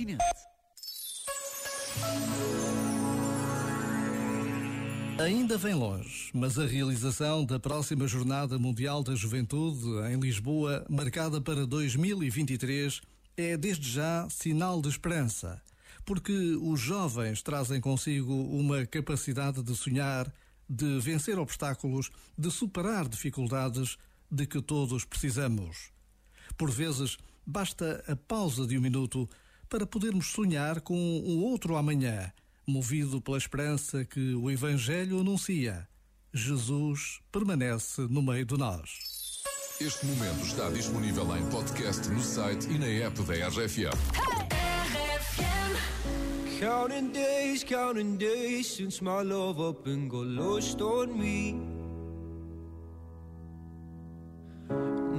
continente. Ainda vem longe, mas a realização da próxima Jornada Mundial da Juventude em Lisboa, marcada para 2023, é desde já sinal de esperança, porque os jovens trazem consigo uma capacidade de sonhar, de vencer obstáculos, de superar dificuldades de que todos precisamos. Por vezes, basta a pausa de um minuto para podermos sonhar com um outro amanhã movido pela esperança que o Evangelho anuncia. Jesus permanece no meio de nós. Este momento está disponível em podcast no site e na app da RFM. Counting days, counting days since my love up and got lost on me.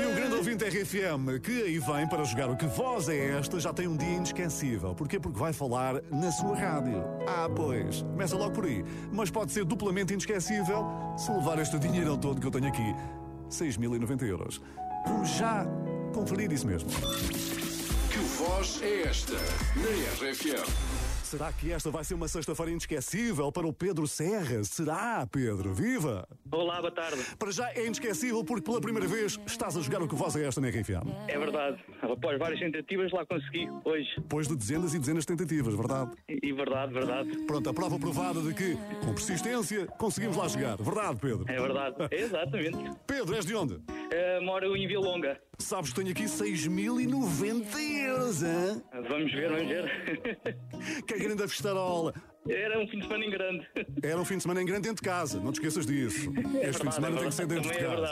E o grande ouvinte RFM que aí vem para jogar o Que Voz é Esta já tem um dia inesquecível. Porquê? Porque vai falar na sua rádio. Ah, pois. Começa logo por aí. Mas pode ser duplamente inesquecível se levar este dinheiro todo que eu tenho aqui. 6.090 euros. Vamos já conferir isso mesmo. Que voz é esta na RFM? Será que esta vai ser uma sexta-feira inesquecível para o Pedro Serra? Será, Pedro? Viva! Olá, boa tarde. Para já é inesquecível porque pela primeira vez estás a jogar o Que Voz é Esta na RFM. É verdade. Após várias tentativas, lá consegui hoje. Depois de dezenas e dezenas de tentativas, verdade? E, verdade, verdade. Pronto, a prova provada de que, com persistência, conseguimos lá chegar. Verdade, Pedro? É verdade. É exatamente. Pedro, és de onde? Uh, moro em Vila Longa. Sabes que tenho aqui 6.090 euros, hein? Vamos ver, vamos ver. Que grande festarola! Era um fim de semana em grande. Era um fim de semana em grande dentro de casa, não te esqueças disso. Este fim de semana é tem que ser dentro de também é casa. verdade.